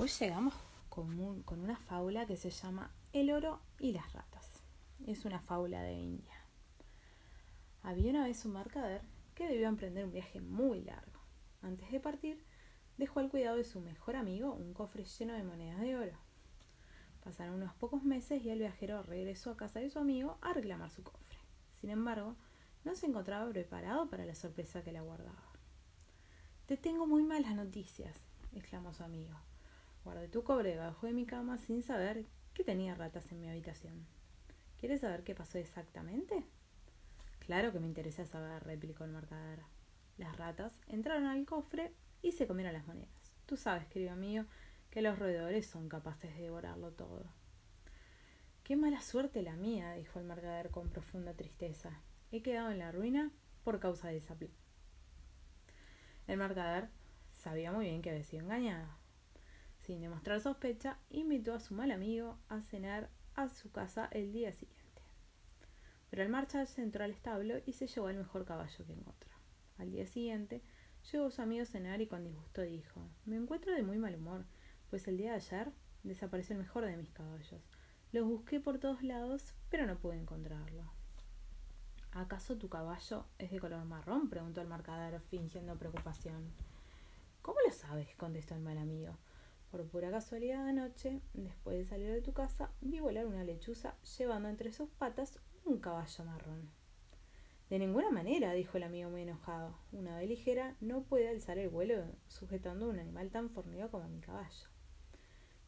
Hoy llegamos con, con una fábula que se llama El oro y las ratas. Es una fábula de India. Había una vez un mercader que debió emprender un viaje muy largo. Antes de partir, dejó al cuidado de su mejor amigo un cofre lleno de monedas de oro. Pasaron unos pocos meses y el viajero regresó a casa de su amigo a reclamar su cofre. Sin embargo, no se encontraba preparado para la sorpresa que le aguardaba. Te tengo muy malas noticias, exclamó su amigo. Guardé tu cobre debajo de mi cama sin saber que tenía ratas en mi habitación. ¿Quieres saber qué pasó exactamente? Claro que me interesa saber, replicó el mercader. Las ratas entraron al cofre y se comieron las monedas. Tú sabes, querido mío, que los roedores son capaces de devorarlo todo. Qué mala suerte la mía, dijo el mercader con profunda tristeza. He quedado en la ruina por causa de esa. El mercader sabía muy bien que había sido engañado. Sin demostrar sospecha, invitó a su mal amigo a cenar a su casa el día siguiente. Pero al marcharse entró al establo y se llevó el mejor caballo que encontró. Al día siguiente, llegó su amigo a cenar y con disgusto dijo Me encuentro de muy mal humor, pues el día de ayer desapareció el mejor de mis caballos. Los busqué por todos lados, pero no pude encontrarlo. ¿Acaso tu caballo es de color marrón? preguntó el mercader, fingiendo preocupación. ¿Cómo lo sabes? contestó el mal amigo. Por pura casualidad anoche, después de salir de tu casa, vi volar una lechuza llevando entre sus patas un caballo marrón. De ninguna manera, dijo el amigo muy enojado. Una ave ligera no puede alzar el vuelo sujetando un animal tan fornido como mi caballo.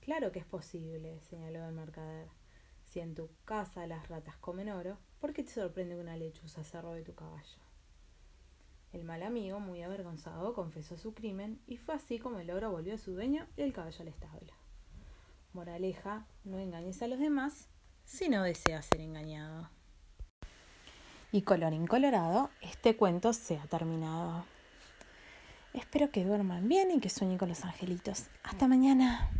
Claro que es posible, señaló el mercader. Si en tu casa las ratas comen oro, ¿por qué te sorprende que una lechuza se robe tu caballo? El mal amigo, muy avergonzado, confesó su crimen y fue así como el oro volvió a su dueño y el caballo al establo. Moraleja, no engañes a los demás si no deseas ser engañado. Y colorín colorado, este cuento se ha terminado. Espero que duerman bien y que sueñen con los angelitos. Hasta mañana.